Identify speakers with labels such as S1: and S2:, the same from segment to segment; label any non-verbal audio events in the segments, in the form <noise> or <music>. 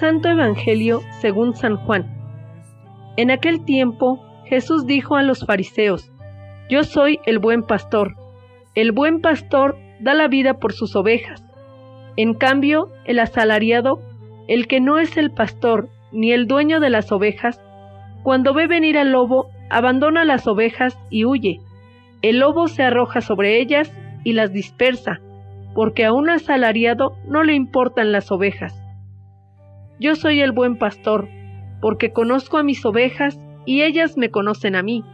S1: Santo Evangelio según San Juan. En aquel tiempo Jesús dijo a los fariseos, Yo soy el buen pastor. El buen pastor da la vida por sus ovejas. En cambio, el asalariado, el que no es el pastor ni el dueño de las ovejas, cuando ve venir al lobo, abandona las ovejas y huye. El lobo se arroja sobre ellas y las dispersa, porque a un asalariado no le importan las ovejas. Yo soy el buen pastor, porque conozco a mis ovejas y ellas me conocen a mí,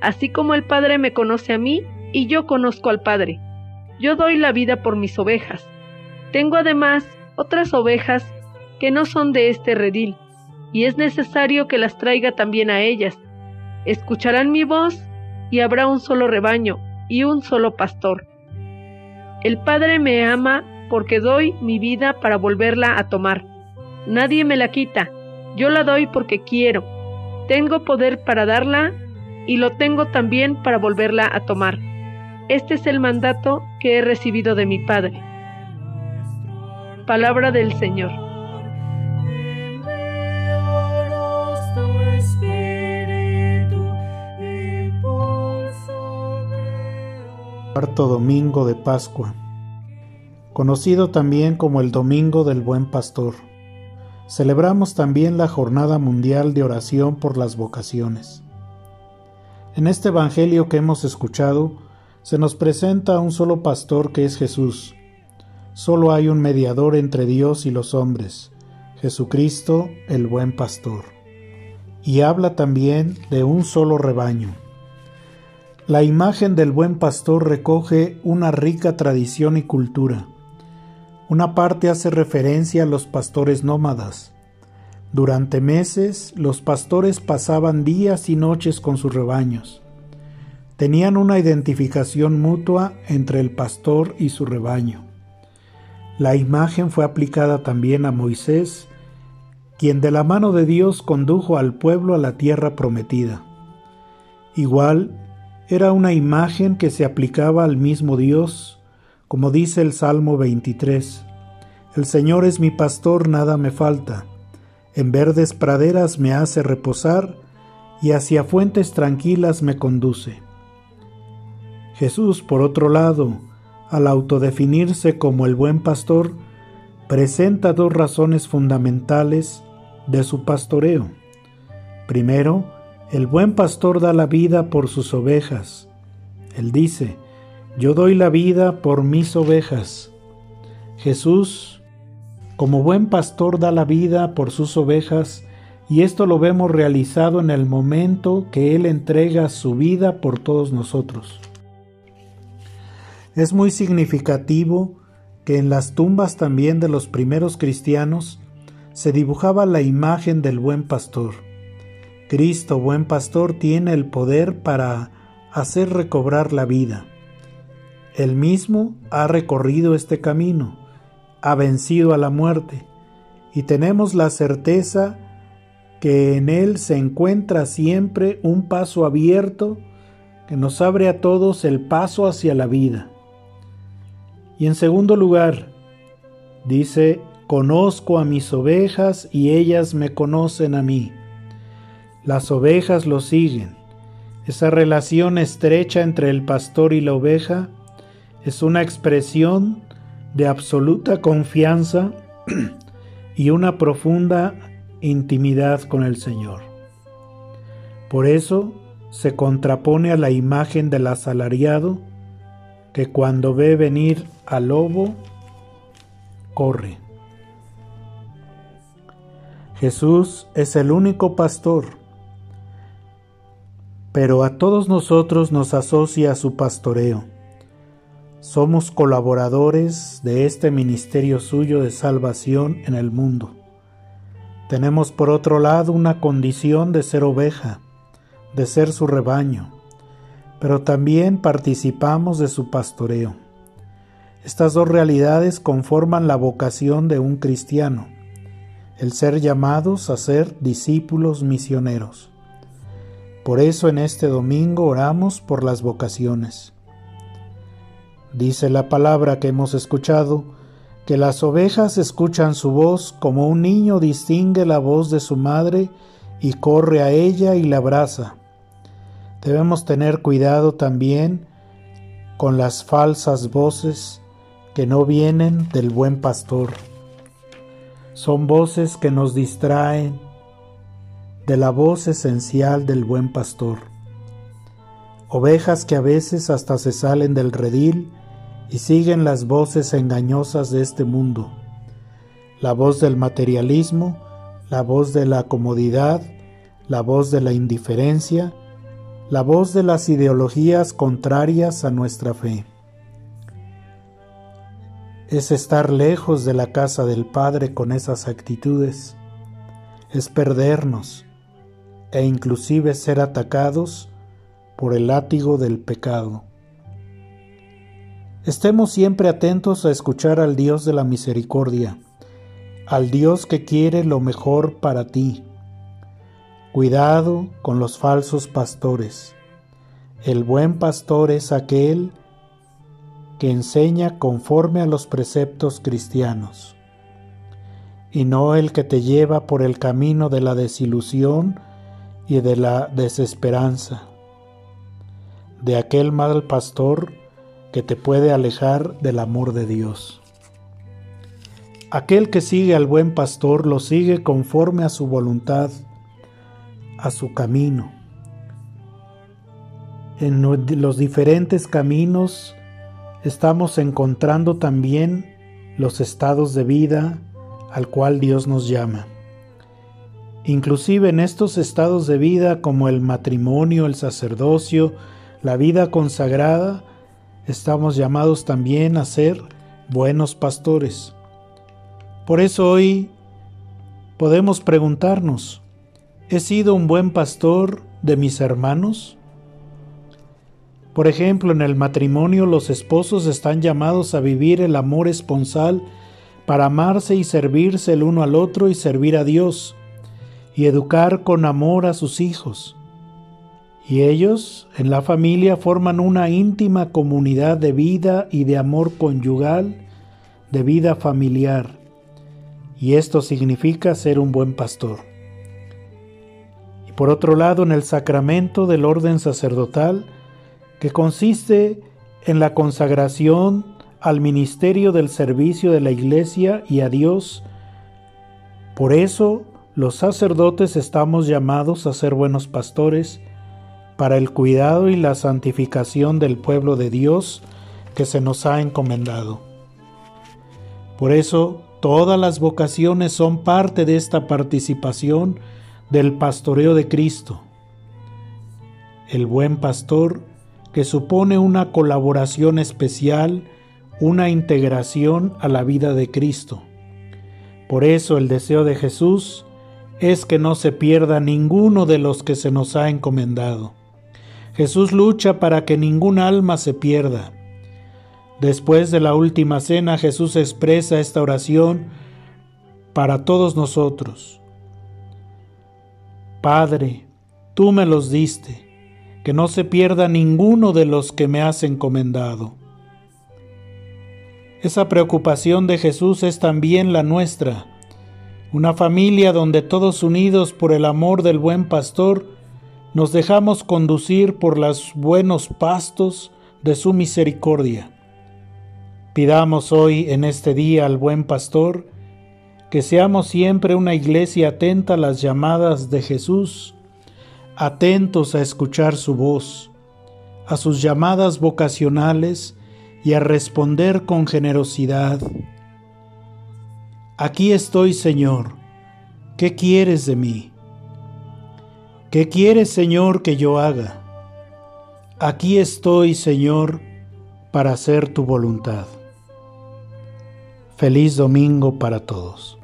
S1: así como el Padre me conoce a mí y yo conozco al Padre. Yo doy la vida por mis ovejas. Tengo además otras ovejas que no son de este redil, y es necesario que las traiga también a ellas. Escucharán mi voz y habrá un solo rebaño y un solo pastor. El Padre me ama porque doy mi vida para volverla a tomar. Nadie me la quita, yo la doy porque quiero. Tengo poder para darla y lo tengo también para volverla a tomar. Este es el mandato que he recibido de mi Padre. Palabra del Señor.
S2: Cuarto domingo de Pascua, conocido también como el Domingo del Buen Pastor. Celebramos también la Jornada Mundial de Oración por las Vocaciones. En este Evangelio que hemos escuchado, se nos presenta un solo pastor que es Jesús. Solo hay un mediador entre Dios y los hombres, Jesucristo el buen pastor. Y habla también de un solo rebaño. La imagen del buen pastor recoge una rica tradición y cultura. Una parte hace referencia a los pastores nómadas. Durante meses los pastores pasaban días y noches con sus rebaños. Tenían una identificación mutua entre el pastor y su rebaño. La imagen fue aplicada también a Moisés, quien de la mano de Dios condujo al pueblo a la tierra prometida. Igual, era una imagen que se aplicaba al mismo Dios, como dice el Salmo 23. El Señor es mi pastor, nada me falta. En verdes praderas me hace reposar y hacia fuentes tranquilas me conduce. Jesús, por otro lado, al autodefinirse como el buen pastor, presenta dos razones fundamentales de su pastoreo. Primero, el buen pastor da la vida por sus ovejas. Él dice, yo doy la vida por mis ovejas. Jesús, como buen pastor, da la vida por sus ovejas y esto lo vemos realizado en el momento que Él entrega su vida por todos nosotros. Es muy significativo que en las tumbas también de los primeros cristianos se dibujaba la imagen del buen pastor. Cristo, buen pastor, tiene el poder para hacer recobrar la vida. Él mismo ha recorrido este camino, ha vencido a la muerte, y tenemos la certeza que en Él se encuentra siempre un paso abierto que nos abre a todos el paso hacia la vida. Y en segundo lugar, dice, conozco a mis ovejas y ellas me conocen a mí. Las ovejas lo siguen. Esa relación estrecha entre el pastor y la oveja es una expresión de absoluta confianza <clears throat> y una profunda intimidad con el Señor. Por eso se contrapone a la imagen del asalariado que cuando ve venir al lobo, corre. Jesús es el único pastor pero a todos nosotros nos asocia su pastoreo. Somos colaboradores de este ministerio suyo de salvación en el mundo. Tenemos por otro lado una condición de ser oveja, de ser su rebaño, pero también participamos de su pastoreo. Estas dos realidades conforman la vocación de un cristiano, el ser llamados a ser discípulos misioneros. Por eso en este domingo oramos por las vocaciones. Dice la palabra que hemos escuchado, que las ovejas escuchan su voz como un niño distingue la voz de su madre y corre a ella y la abraza. Debemos tener cuidado también con las falsas voces que no vienen del buen pastor. Son voces que nos distraen de la voz esencial del buen pastor. Ovejas que a veces hasta se salen del redil y siguen las voces engañosas de este mundo. La voz del materialismo, la voz de la comodidad, la voz de la indiferencia, la voz de las ideologías contrarias a nuestra fe. Es estar lejos de la casa del Padre con esas actitudes, es perdernos e inclusive ser atacados por el látigo del pecado. Estemos siempre atentos a escuchar al Dios de la misericordia, al Dios que quiere lo mejor para ti. Cuidado con los falsos pastores. El buen pastor es aquel que enseña conforme a los preceptos cristianos, y no el que te lleva por el camino de la desilusión y de la desesperanza, de aquel mal pastor que te puede alejar del amor de Dios. Aquel que sigue al buen pastor lo sigue conforme a su voluntad, a su camino. En los diferentes caminos estamos encontrando también los estados de vida al cual Dios nos llama. Inclusive en estos estados de vida como el matrimonio, el sacerdocio, la vida consagrada, estamos llamados también a ser buenos pastores. Por eso hoy podemos preguntarnos, ¿he sido un buen pastor de mis hermanos? Por ejemplo, en el matrimonio los esposos están llamados a vivir el amor esponsal para amarse y servirse el uno al otro y servir a Dios, y educar con amor a sus hijos. Y ellos en la familia forman una íntima comunidad de vida y de amor conyugal, de vida familiar. Y esto significa ser un buen pastor. Y por otro lado, en el sacramento del orden sacerdotal, que consiste en la consagración al ministerio del servicio de la Iglesia y a Dios. Por eso los sacerdotes estamos llamados a ser buenos pastores, para el cuidado y la santificación del pueblo de Dios que se nos ha encomendado. Por eso, todas las vocaciones son parte de esta participación del pastoreo de Cristo. El buen pastor, que supone una colaboración especial, una integración a la vida de Cristo. Por eso el deseo de Jesús es que no se pierda ninguno de los que se nos ha encomendado. Jesús lucha para que ningún alma se pierda. Después de la última cena, Jesús expresa esta oración para todos nosotros. Padre, tú me los diste, que no se pierda ninguno de los que me has encomendado. Esa preocupación de Jesús es también la nuestra, una familia donde todos unidos por el amor del buen pastor, nos dejamos conducir por los buenos pastos de su misericordia. Pidamos hoy en este día al buen pastor que seamos siempre una iglesia atenta a las llamadas de Jesús, atentos a escuchar su voz, a sus llamadas vocacionales y a responder con generosidad. Aquí estoy, Señor, ¿qué quieres de mí? ¿Qué quieres, Señor, que yo haga? Aquí estoy, Señor, para hacer tu voluntad. Feliz domingo para todos.